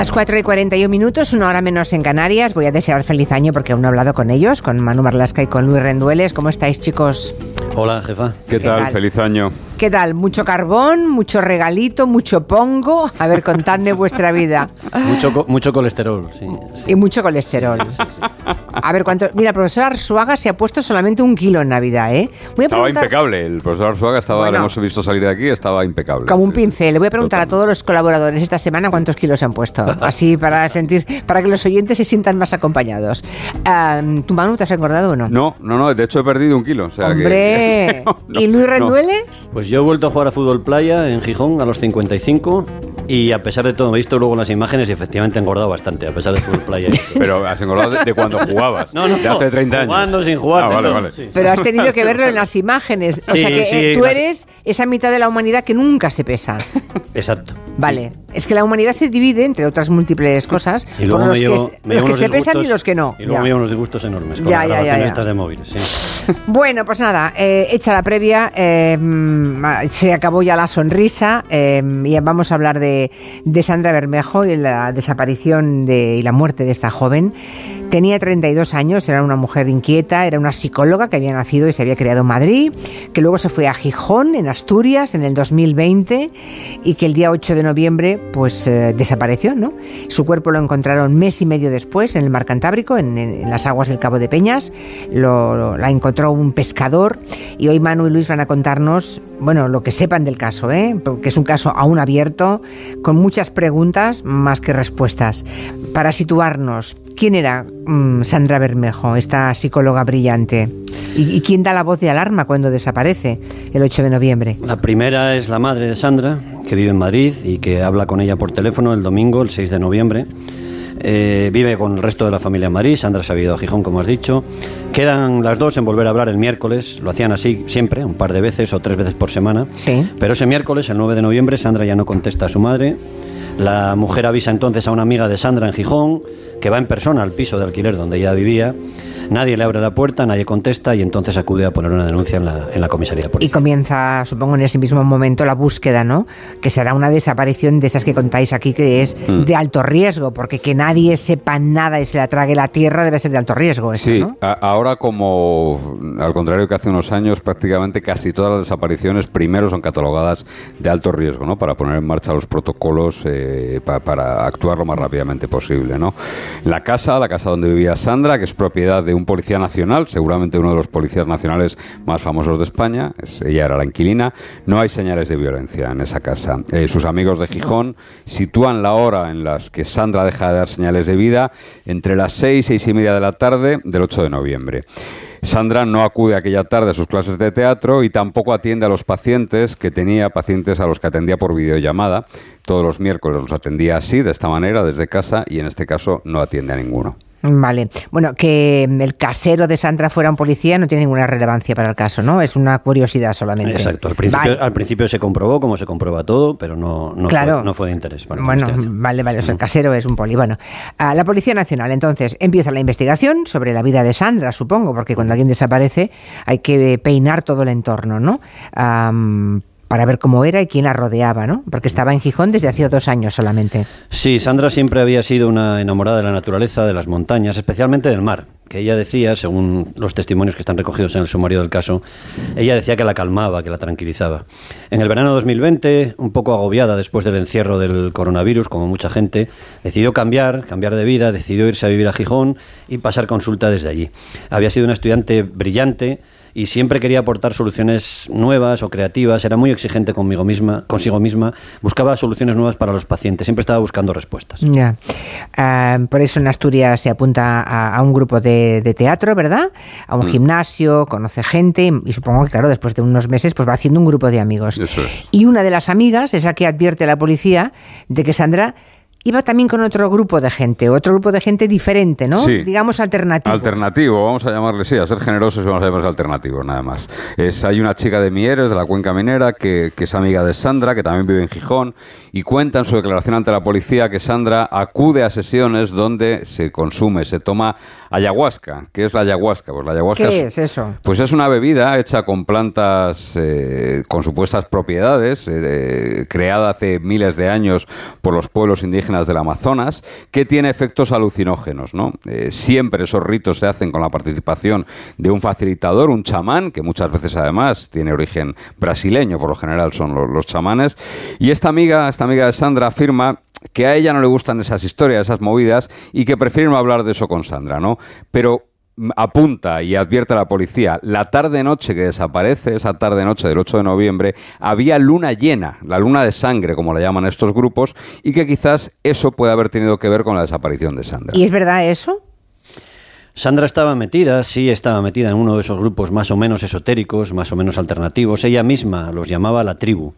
Las 4 y 41 minutos, una hora menos en Canarias. Voy a desear feliz año porque aún no he hablado con ellos, con Manu Marlasca y con Luis Rendueles. ¿Cómo estáis, chicos? Hola, jefa. ¿Qué, tal? Feliz año. ¿Qué tal? ¿Mucho carbón? ¿Mucho regalito? ¿Mucho pongo? A ver, contadme vuestra vida. Mucho, mucho colesterol, sí, Y mucho colesterol. A ver, ¿cuánto? Mira, el profesor Arzuaga se ha puesto solamente un kilo en Navidad, ¿eh? estaba impecable. El profesor Arzuaga estaba, le hemos visto salir de aquí, estaba impecable. Como un pincel. Le voy a preguntar a todos los colaboradores esta semana cuántos kilos se han puesto. Así para sentir, para que los oyentes se sientan más acompañados. ¿Tu Manu te has engordado o no? No, no, no. De hecho he perdido un kilo. ¡Hombre! ¿Y Luis Rendueles? Pues yo he vuelto a jugar a fútbol playa en Gijón a los 55 y a pesar de todo, me he visto luego las imágenes y efectivamente he engordado bastante, a pesar de fútbol playa. Pero has engordado de, cuando jugabas. No, no, de hace 30 años. Jugando sin jugar. Ah, vale, vale. Pero has tenido que verlo en las imágenes. O sea que eh, tú eres esa mitad de la humanidad que nunca se pesa. Exacto. Vale. Es que la humanidad se divide, entre otras múltiples cosas, y por los, que, los que se pesan y los que no. Y luego me llevo unos disgustos enormes con ya, las ya, estas de móviles. Sí. Bueno, pues nada, eh, hecha la previa, eh, se acabó ya la sonrisa eh, y vamos a hablar de, de, Sandra Bermejo y la desaparición de, y la muerte de esta joven. Tenía 32 años, era una mujer inquieta, era una psicóloga que había nacido y se había criado en Madrid, que luego se fue a Gijón, en Asturias, en el 2020 y que el día 8 de noviembre pues desapareció, ¿no? Su cuerpo lo encontraron mes y medio después en el mar Cantábrico, en, las aguas del Cabo de Peñas. Lo, la encontró un pescador y hoy Manu y Luis van a contarnos, bueno, lo que sepan del caso, ¿eh? que es un caso aún abierto, con muchas preguntas más que respuestas. Para situarnos, ¿quién era mm, Sandra Bermejo, esta psicóloga brillante? ¿Y, ¿Y quién da la voz de alarma cuando desaparece el 8 de noviembre? La primera es la madre de Sandra, que vive en Madrid y que habla con ella por teléfono el domingo, el 6 de noviembre. Eh, vive con el resto de la familia Marí, Sandra se ha ido a Gijón, como has dicho. Quedan las dos en volver a hablar el miércoles, lo hacían así siempre, un par de veces o tres veces por semana. Sí. Pero ese miércoles, el 9 de noviembre, Sandra ya no contesta a su madre. La mujer avisa entonces a una amiga de Sandra en Gijón, que va en persona al piso de alquiler donde ella vivía Nadie le abre la puerta, nadie contesta y entonces acude a poner una denuncia en la, en la comisaría de policía. Y comienza, supongo, en ese mismo momento la búsqueda, ¿no? Que será una desaparición de esas que contáis aquí, que es mm. de alto riesgo, porque que nadie sepa nada y se la trague la tierra debe ser de alto riesgo. Eso, sí, ahora como, al contrario que hace unos años, prácticamente casi todas las desapariciones primero son catalogadas de alto riesgo, ¿no? Para poner en marcha los protocolos eh, para actuar lo más rápidamente posible, ¿no? La casa, la casa donde vivía Sandra, que es propiedad de un policía nacional, seguramente uno de los policías nacionales más famosos de España, ella era la inquilina, no hay señales de violencia en esa casa. Eh, sus amigos de Gijón sitúan la hora en las que Sandra deja de dar señales de vida entre las seis, seis y media de la tarde del 8 de noviembre. Sandra no acude aquella tarde a sus clases de teatro y tampoco atiende a los pacientes que tenía, pacientes a los que atendía por videollamada. Todos los miércoles los atendía así, de esta manera, desde casa, y en este caso no atiende a ninguno. Vale. Bueno, que el casero de Sandra fuera un policía no tiene ninguna relevancia para el caso, ¿no? Es una curiosidad solamente. Exacto. Al principio, al principio se comprobó, como se comprueba todo, pero no, no, fue, no fue, de interés. Para bueno, vale, vale. O sea, el casero es un poli. Bueno, la Policía Nacional, entonces, empieza la investigación sobre la vida de Sandra, supongo, porque cuando alguien desaparece hay que peinar todo el entorno, ¿no? Para ver cómo era y quién la rodeaba, ¿no? Porque estaba en Gijón desde hacía dos años solamente. Sí, Sandra siempre había sido una enamorada de la naturaleza, de las montañas, especialmente del mar. Que ella decía, según los testimonios que están recogidos en el sumario del caso, ella decía que la calmaba, que la tranquilizaba. En el verano de 2020, un poco agobiada después del encierro del coronavirus, como mucha gente, decidió cambiar, cambiar de vida, decidió irse a vivir a Gijón y pasar consulta desde allí. Había sido una estudiante brillante, y siempre quería aportar soluciones nuevas o creativas, era muy exigente conmigo misma, consigo misma, buscaba soluciones nuevas para los pacientes, siempre estaba buscando respuestas. Ya. Ah, por eso en Asturias se apunta a, un grupo de, teatro, ¿verdad? A un mm. gimnasio, conoce gente y supongo que, claro, después de unos meses pues va haciendo un grupo de amigos. Y una de las amigas es la que advierte a la policía de que Sandra iba también con otro grupo de gente, otro grupo de gente diferente, ¿no? Sí. Digamos alternativo. Alternativo, vamos a llamarle, sí, a ser generosos vamos a llamarle alternativo, nada más. Es, hay una chica de Mieres, de la cuenca minera, que, que, es amiga de Sandra, que también vive en Gijón, y cuenta en su declaración ante la policía que Sandra acude a sesiones donde se consume, se toma ayahuasca. ¿Qué es la ayahuasca? Pues la ayahuasca ¿Qué es, eso? Pues es una bebida hecha con plantas eh, con supuestas propiedades, eh, creada hace miles de años por los pueblos indígenas indígenas del Amazonas que tiene efectos alucinógenos. ¿no? Eh, siempre esos ritos se hacen con la participación de un facilitador, un chamán, que muchas veces además tiene origen brasileño, por lo general son los, los chamanes. Y esta amiga, esta amiga de Sandra afirma que a ella no le gustan esas historias, esas movidas, y que prefiere no hablar de eso con Sandra, ¿no? Pero apunta y advierte a la policía, la tarde-noche que desaparece, esa tarde-noche del 8 de noviembre, había luna llena, la luna de sangre, como la llaman estos grupos, y que quizás eso puede haber tenido que ver con la desaparición de Sandra. ¿Y es verdad eso? Sandra estaba metida, sí estaba metida en uno de esos grupos más o menos esotéricos, más o menos alternativos. Ella misma los llamaba la tribu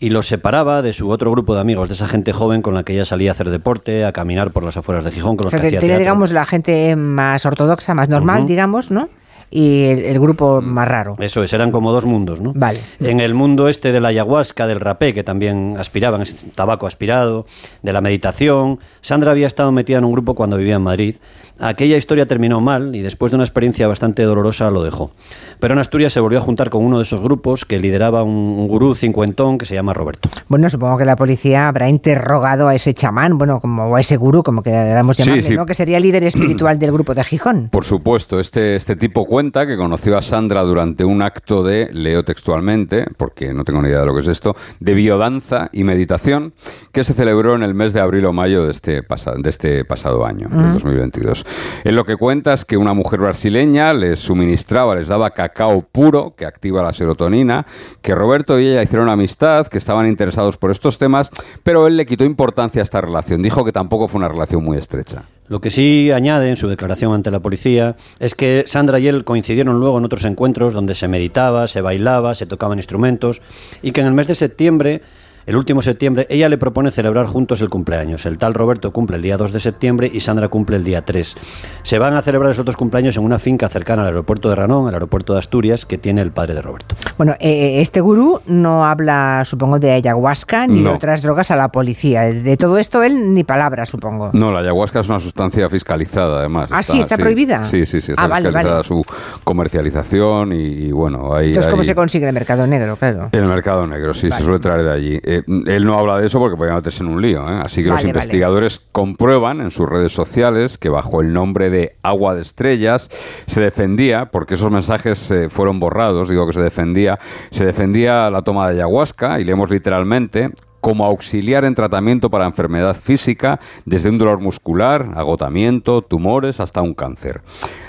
y los separaba de su otro grupo de amigos, de esa gente joven con la que ella salía a hacer deporte, a caminar por las afueras de Gijón, con los O sea, que hacía digamos, la gente más ortodoxa, más normal, digamos, ¿no? Y el, el grupo más raro. Eso es, eran como dos mundos, ¿no? Vale. En el mundo este de la ayahuasca, del rapé, que también aspiraban, es tabaco aspirado, de la meditación, Sandra había estado metida en un grupo cuando vivía en Madrid. Aquella historia terminó mal y después de una experiencia bastante dolorosa lo dejó. Pero en Asturias se volvió a juntar con uno de esos grupos que lideraba un, un gurú cincuentón que se llama Roberto. Bueno, supongo que la policía habrá interrogado a ese chamán, bueno, como o a ese gurú, como queramos Sí, llamarle, sí. ¿no? Que sería el líder espiritual del grupo de Gijón. Por supuesto, este, este tipo cuenta que conoció a Sandra durante un acto de, leo textualmente, porque no tengo ni idea de lo que es esto, de biodanza y meditación que se celebró en el mes de abril o mayo de este, pasa- de este pasado año, del 2022. En lo que cuenta es que una mujer brasileña les suministraba, les daba cacao puro que activa la serotonina, que Roberto y ella hicieron amistad, que estaban interesados por estos temas, pero él le quitó importancia a esta relación. Dijo que tampoco fue una relación muy estrecha. Lo que sí añade en su declaración ante la policía es que Sandra y él coincidieron luego en otros encuentros donde se meditaba, se bailaba, se tocaban instrumentos y que en el mes de septiembre, el último septiembre, ella le propone celebrar juntos el cumpleaños. El tal Roberto cumple el día 2 de septiembre y Sandra cumple el día 3. Se van a celebrar esos otros cumpleaños en una finca cercana al aeropuerto de Ranón, al aeropuerto de Asturias, que tiene el padre de Roberto. Bueno, eh, este gurú no habla, supongo, de ayahuasca ni de otras drogas a la policía. De todo esto él ni palabra, supongo. No, la ayahuasca es una sustancia fiscalizada, además. Ah, sí, ¿está prohibida? Sí, sí, sí, está Ah, vale, fiscalizada vale. su comercialización y, y bueno, ahí... Entonces, ¿cómo se consigue en el mercado negro? Claro. En el mercado negro, sí, Vale. se suele traer de allí. Eh, él no habla de eso porque podría meterse en un lío, ¿eh? Así que los vale. investigadores comprueban en sus redes sociales que bajo el nombre de Agua de Estrellas se defendía, porque esos mensajes eh, fueron borrados, digo que se defendía, se defendía la toma de ayahuasca y leemos literalmente como auxiliar en tratamiento para enfermedad física, desde un dolor muscular, agotamiento, tumores, hasta un cáncer.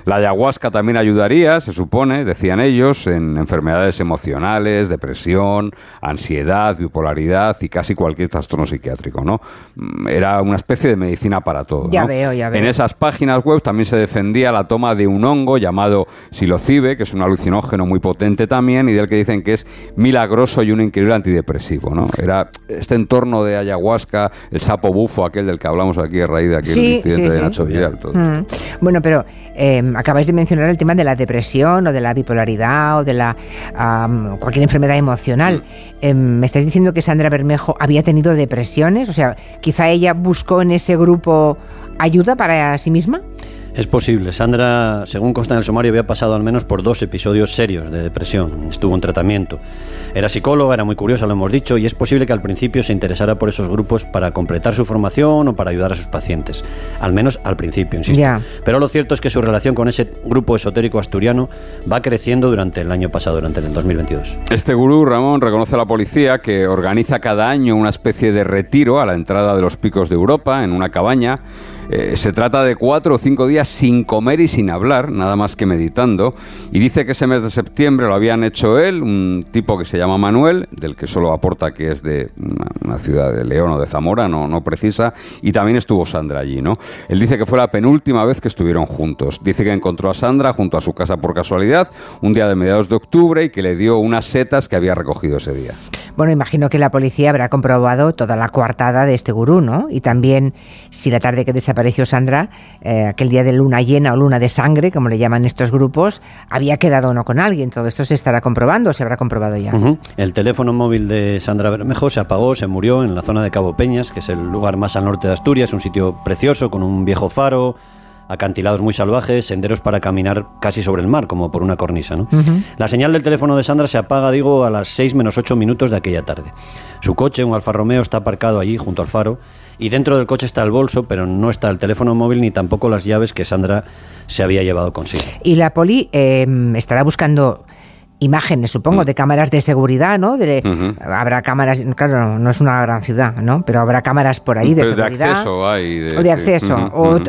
La ayahuasca también ayudaría, se supone, decían ellos, en enfermedades emocionales, depresión, ansiedad, bipolaridad y casi cualquier trastorno psiquiátrico, ¿no? Mm, Era una especie de medicina para todo. Ya veo, ya veo. En esas páginas web también se defendía la toma de un hongo llamado psilocibe, que es un alucinógeno muy potente también y del que dicen que es milagroso y un increíble antidepresivo, ¿no? Era este entorno de ayahuasca, el sapo bufo, aquel del que hablamos aquí a raíz de aquel Sí, incidente sí, de sí. Nacho Vidal. Todo esto. Mm. Bueno, pero eh, acabáis de mencionar el tema de la depresión o de la bipolaridad o de la cualquier enfermedad emocional. Eh, ¿Me estáis diciendo que Sandra Bermejo había tenido depresiones? O sea, quizá ella buscó en ese grupo ayuda para sí misma. Es posible. Sandra, según consta en el sumario, había pasado al menos por dos episodios serios de depresión. Estuvo en tratamiento. Era psicóloga, era muy curiosa, lo hemos dicho, y es posible que al principio se interesara por esos grupos para completar su formación o para ayudar a sus pacientes. Al menos al principio, insisto. Ya. Pero lo cierto es que su relación con ese grupo esotérico asturiano va creciendo durante el año pasado, durante el 2022. Este gurú, Ramón, reconoce a la policía que organiza cada año una especie de retiro a la entrada de los picos de Europa, en una cabaña. Eh, se trata de cuatro o cinco días sin comer y sin hablar, nada más que meditando. Y dice que ese mes de septiembre lo habían hecho él, un tipo que se llama Manuel, del que solo aporta que es de una, ciudad de León o de Zamora, no, no precisa. Y también estuvo Sandra allí, ¿no? Él dice que fue la penúltima vez que estuvieron juntos. Dice que encontró a Sandra junto a su casa por casualidad, un día de mediados de octubre, y que le dio unas setas que había recogido ese día. Bueno, imagino que la policía habrá comprobado toda la coartada de este gurú, ¿no? Y también si la tarde que desapareció Sandra, eh, aquel día de luna llena o luna de sangre, como le llaman estos grupos, había quedado o no con alguien. Todo esto se estará comprobando o se habrá comprobado ya. El teléfono móvil de Sandra Bermejo se apagó, se murió en la zona de Cabo Peñas, que es el lugar más al norte de Asturias, un sitio precioso con un viejo faro, acantilados muy salvajes, senderos para caminar casi sobre el mar, como por una cornisa. ¿no? La señal del teléfono de Sandra se apaga, digo, a las 6 menos 8 minutos de aquella tarde. Su coche, un Alfa Romeo, está aparcado allí junto al faro y dentro del coche está el bolso, pero no está el teléfono móvil ni tampoco las llaves que Sandra se había llevado consigo. Y la poli eh, estará buscando imágenes, supongo, de cámaras de seguridad, ¿no? De, Habrá cámaras, claro, no es una gran ciudad, ¿no? Pero habrá cámaras por ahí de seguridad. De acceso hay. De, o de acceso. o,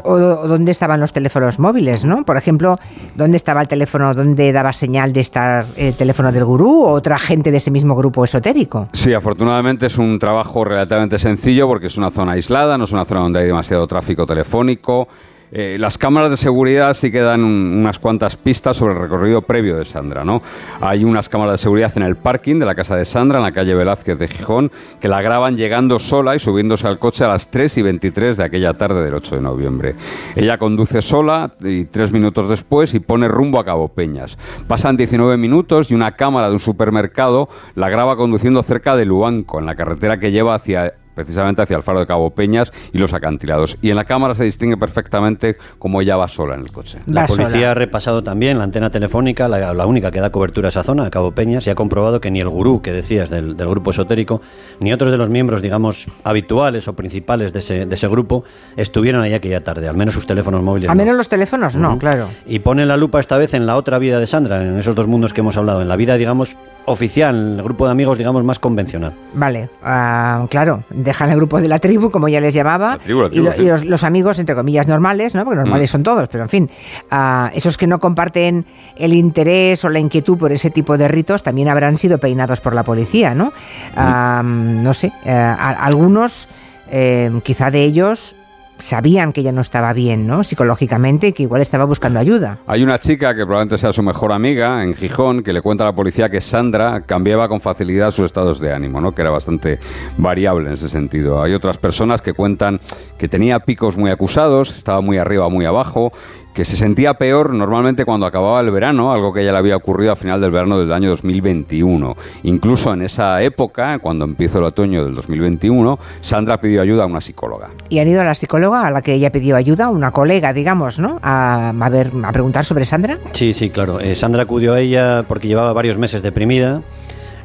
dónde estaban los teléfonos móviles, ¿no? Por ejemplo, ¿dónde estaba el teléfono, dónde daba señal de estar el teléfono del gurú o otra gente de ese mismo grupo esotérico? Sí, afortunadamente es un trabajo relativamente sencillo porque es una zona aislada, no es una zona donde hay demasiado tráfico telefónico. Eh, las cámaras de seguridad sí que dan unas cuantas pistas sobre el recorrido previo de Sandra, ¿no? Hay unas cámaras de seguridad en el parking de la casa de Sandra, en la calle Velázquez de Gijón, que la graban llegando sola y subiéndose al coche a las 3 y 23 de aquella tarde del 8 de noviembre. Ella conduce sola y tres minutos después y pone rumbo a Cabo Peñas. Pasan 19 minutos y una cámara de un supermercado la graba conduciendo cerca de Luanco, en la carretera que lleva hacia precisamente hacia el faro de Cabo Peñas y los acantilados. Y en la cámara se distingue perfectamente cómo ella va sola en el coche. La policía ha repasado también la antena telefónica, la, única que da cobertura a esa zona, a Cabo Peñas, y ha comprobado que ni el gurú que decías del, grupo esotérico, ni otros de los miembros, digamos, habituales o principales de ese, de ese grupo estuvieron ahí aquella tarde, al menos sus teléfonos móviles. Al menos los teléfonos, no, claro. Y pone la lupa esta vez en la otra vida de Sandra, en esos dos mundos que hemos hablado, en la vida, digamos, oficial, el grupo de amigos, digamos, más convencional. Vale, ah, claro, dejan el grupo de la tribu, como ya les llamaba, y, los, amigos, entre comillas, normales, ¿no? Porque normales mm. son todos, pero en fin, ah, esos que no comparten el interés o la inquietud por ese tipo de ritos también habrán sido peinados por la policía, ¿no? Mm. Ah, no sé, eh, algunos, eh, quizá de ellos, sabían que ella no estaba bien, ¿no? Psicológicamente, que igual estaba buscando ayuda. Hay una chica que probablemente sea su mejor amiga en Gijón que le cuenta a la policía que Sandra cambiaba con facilidad sus estados de ánimo, ¿no? Que era bastante variable en ese sentido. Hay otras personas que cuentan que tenía picos muy acusados, estaba muy arriba, muy abajo que se sentía peor normalmente cuando acababa el verano, algo que ya le había ocurrido a final del verano del año 2021. Incluso en esa época, cuando empezó el otoño del 2021, Sandra pidió ayuda a una psicóloga. Y han ido a la psicóloga a la que ella pidió ayuda, una colega, digamos, ¿no? A, ver, a preguntar sobre Sandra. Sí, sí, claro. Eh, Sandra acudió a ella porque llevaba varios meses deprimida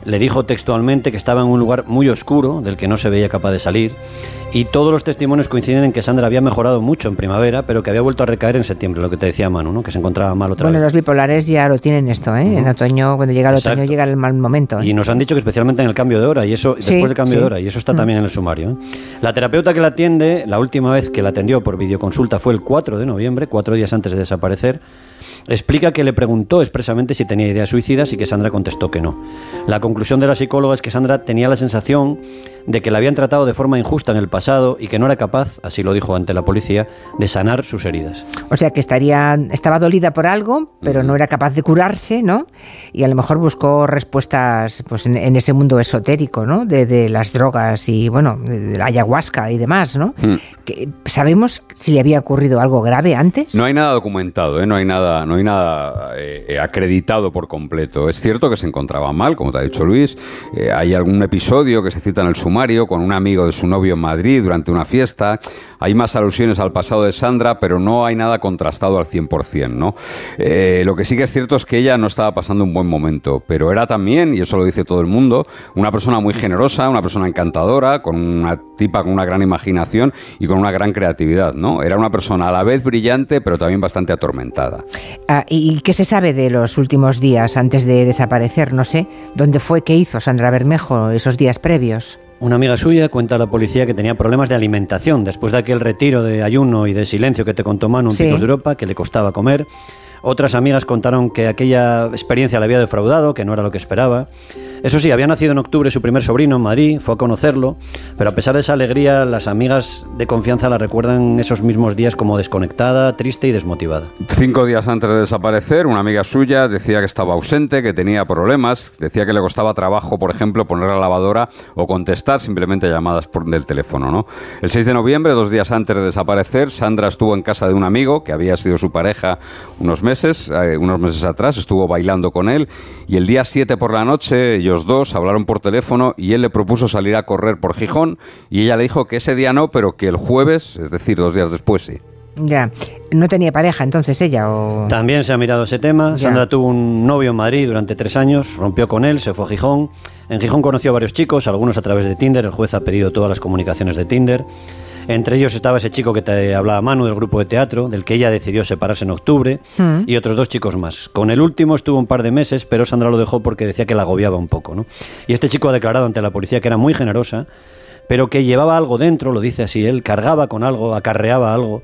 le dijo textualmente que estaba en un lugar muy oscuro, del que no se veía capaz de salir, y todos los testimonios coinciden en que Sandra había mejorado mucho en primavera, pero que había vuelto a recaer en septiembre, lo que te decía Manu, ¿no? que se encontraba mal otra vez. Bueno, los bipolares ya lo tienen esto, ¿eh? En otoño, cuando llega el otoño, llega el mal momento. ¿eh? Y nos han dicho que especialmente en el cambio de hora, y eso después del cambio de hora, y eso está mm. también en el sumario. ¿eh? La terapeuta que la atiende, la última vez que la atendió por videoconsulta fue el 4 de noviembre, cuatro días antes de desaparecer, explica que le preguntó expresamente si tenía ideas suicidas y que Sandra contestó que no. La conclusión de la psicóloga es que Sandra tenía la sensación de que la habían tratado de forma injusta en el pasado y que no era capaz, así lo dijo ante la policía, de sanar sus heridas. O sea que estaría, estaba dolida por algo, pero no era capaz de curarse, ¿no? Y a lo mejor buscó respuestas pues, en, ese mundo esotérico, ¿no? De, las drogas y, bueno, de la ayahuasca y demás, ¿no? Mm. ¿Sabemos si le había ocurrido algo grave antes? No hay nada documentado, ¿eh? no hay nada, no hay nada eh, acreditado por completo. Es cierto que se encontraba mal, como te ha dicho Luis. Eh, hay algún episodio que se cita en el sumario con un amigo de su novio en Madrid durante una fiesta. Hay más alusiones al pasado de Sandra, pero no hay nada contrastado al 100%, ¿no? Eh, lo que sí que es cierto es que ella no estaba pasando un buen momento, pero era también, y eso lo dice todo el mundo, una persona muy generosa, una persona encantadora, con una tipa con una gran imaginación y con una gran creatividad, ¿no? Era una persona a la vez brillante, pero también bastante atormentada. Ah, ¿Y qué se sabe de los últimos días antes de desaparecer? No sé, ¿dónde fue que hizo Sandra Bermejo esos días previos? Una amiga suya cuenta a la policía que tenía problemas de alimentación después de aquel retiro de ayuno y de silencio que te contó Manu en Picos de Europa, que le costaba comer. Otras amigas contaron que aquella experiencia le había defraudado, que no era lo que esperaba. Eso sí, había nacido en octubre su primer sobrino en Madrid, fue a conocerlo, pero a pesar de esa alegría, las amigas de confianza la recuerdan esos mismos días como desconectada, triste y desmotivada. Cinco días antes de desaparecer, una amiga suya decía que estaba ausente, que tenía problemas, decía que le costaba trabajo, por ejemplo, poner la lavadora o contestar simplemente llamadas por del teléfono. ¿no? El 6 de noviembre, dos días antes de desaparecer, Sandra estuvo en casa de un amigo que había sido su pareja unos meses, eh, unos meses atrás, estuvo bailando con él y el día 7 por la noche yo dos hablaron por teléfono y él le propuso salir a correr por Gijón y ella le dijo que ese día no, pero que el jueves, es decir, dos días después sí. Ya, no tenía pareja entonces ella o... También se ha mirado ese tema. Sandra tuvo un novio en Madrid durante tres años, rompió con él, se fue a Gijón. En Gijón conoció a varios chicos, algunos a través de Tinder. El juez ha pedido todas las comunicaciones de Tinder. Entre ellos estaba ese chico que te hablaba Manu del grupo de teatro, del que ella decidió separarse en octubre, Mm. y otros dos chicos más. Con el último estuvo un par de meses, pero Sandra lo dejó porque decía que la agobiaba un poco. ¿no? Y este chico ha declarado ante la policía que era muy generosa, pero que llevaba algo dentro, lo dice así él, cargaba con algo, acarreaba algo.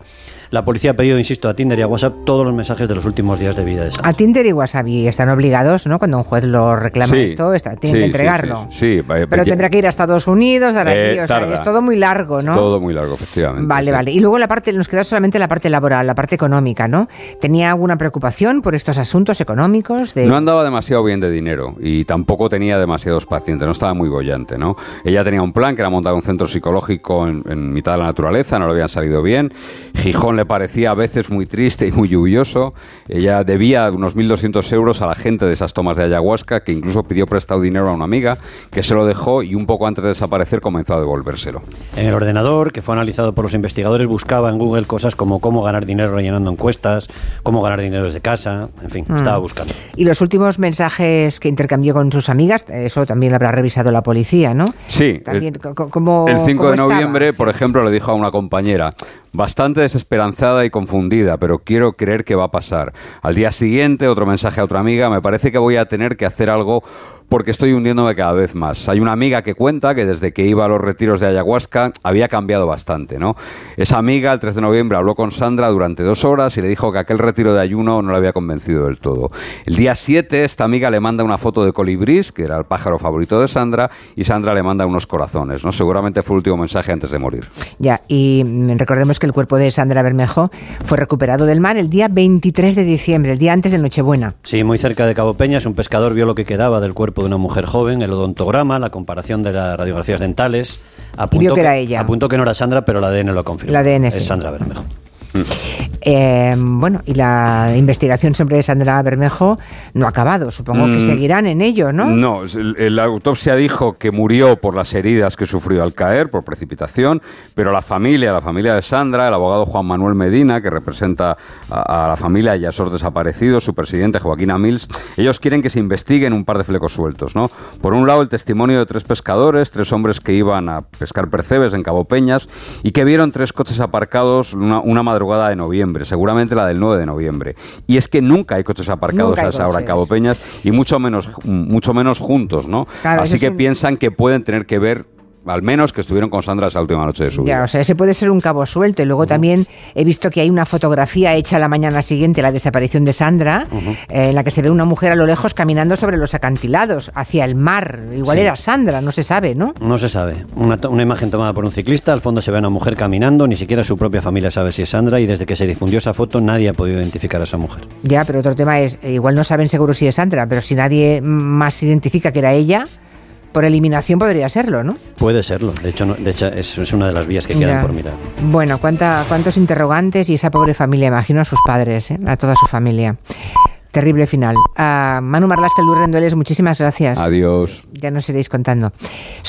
La policía ha pedido, insisto, a Tinder y a WhatsApp todos los mensajes de los últimos días de vida de Sandra. A Tinder y WhatsApp y están obligados, ¿no? Cuando un juez lo reclama Sí, esto, está, tienen sí, que entregarlo. sí, sí, sí, vaya, Pero tendrá que ir a Estados Unidos, dar Eh, aquí, o sea, es todo muy largo, ¿no? Todo muy largo, efectivamente. Vale, sí. vale. Y luego la parte, nos queda solamente la parte laboral, la parte económica, ¿no? ¿Tenía alguna preocupación por estos asuntos económicos? De... No andaba demasiado bien de dinero y tampoco tenía demasiados pacientes, no estaba muy bollante, ¿no? Ella tenía un plan que era montar un centro psicológico en, en mitad de la naturaleza, no le habían salido bien. Gijón le parecía a veces muy triste y muy lluvioso. Ella debía unos 1.200 euros a la gente de esas tomas de ayahuasca, que incluso pidió prestado dinero a una amiga, que se lo dejó y un poco antes de desaparecer comenzó a devolvérselo. En el ordenador, que fue analizado por los investigadores, buscaba en Google cosas como cómo ganar dinero rellenando encuestas, cómo ganar dinero desde casa, en fin, Mm. estaba buscando. Y los últimos mensajes que intercambió con sus amigas, eso también lo habrá revisado la policía, ¿no? Sí, También, el- ¿cómo- El 5 cómo de noviembre, por ejemplo, le dijo a una compañera, bastante desesperanzada y confundida, pero quiero creer que va a pasar. Al día siguiente, otro mensaje a otra amiga, me parece que voy a tener que hacer algo porque estoy hundiéndome cada vez más. Hay una amiga que cuenta que desde que iba a los retiros de ayahuasca había cambiado bastante, ¿no? Esa amiga, el 3 de noviembre, habló con Sandra durante dos horas y le dijo que aquel retiro de ayuno no le había convencido del todo. El día 7, esta amiga le manda una foto de colibrís, que era el pájaro favorito de Sandra, y Sandra le manda unos corazones, ¿no? Seguramente fue el último mensaje antes de morir. Ya, y recordemos que el cuerpo de Sandra Bermejo fue recuperado del mar el día 23 de diciembre, el día antes de Nochebuena. Sí, muy cerca de Cabo Peñas, un pescador vio lo que quedaba del cuerpo de una mujer joven, el odontograma, la comparación de las radiografías dentales. vio que era ella. Apuntó que no era Sandra, pero el ADN lo confirmó. El ADN, sí. Es Sandra Bermejo. Eh, bueno, y la investigación sobre Sandra Bermejo no ha acabado. Supongo que Mm, seguirán en ello, ¿no? No, la autopsia dijo que murió por las heridas que sufrió al caer, por precipitación, pero la familia, la familia de Sandra, el abogado Juan Manuel Medina, que representa a, a la familia y a esos desaparecidos, su presidente Joaquín Amils, ellos quieren que se investiguen un par de flecos sueltos, ¿no? Por un lado, el testimonio de tres pescadores, tres hombres que iban a pescar percebes en Cabo Peñas y que vieron tres coches aparcados una, una madrugada de noviembre, seguramente la del 9 de noviembre. Y es que nunca hay coches aparcados hay a esa hora en. Cabo Peñas y mucho menos, mucho menos juntos, ¿no? Claro, Así que un- piensan que pueden tener que ver, al menos que estuvieron con Sandra esa última noche de su Ya, vida. o sea, ese puede ser un cabo suelto. Y luego también he visto que hay una fotografía hecha la mañana siguiente, la desaparición de Sandra, eh, en la que se ve una mujer a lo lejos caminando sobre los acantilados, hacia el mar. Igual Sí. era Sandra, no se sabe, ¿no? No se sabe. Una, una imagen tomada por un ciclista, al fondo se ve a una mujer caminando, ni siquiera su propia familia sabe si es Sandra y desde que se difundió esa foto nadie ha podido identificar a esa mujer. Ya, pero otro tema es, eh, igual no saben seguro si es Sandra, pero si nadie más identifica que era ella, por eliminación podría serlo, ¿no? Puede serlo, de hecho, no- de hecho es, es una de las vías que quedan Ya. por mirar. Bueno, cuánta, cuántos interrogantes y esa pobre familia, imagino a sus padres, ¿eh? a toda su familia. Terrible final. A Manu Marlasca, Luis Rendueles, muchísimas gracias. Adiós. Ya nos iréis contando.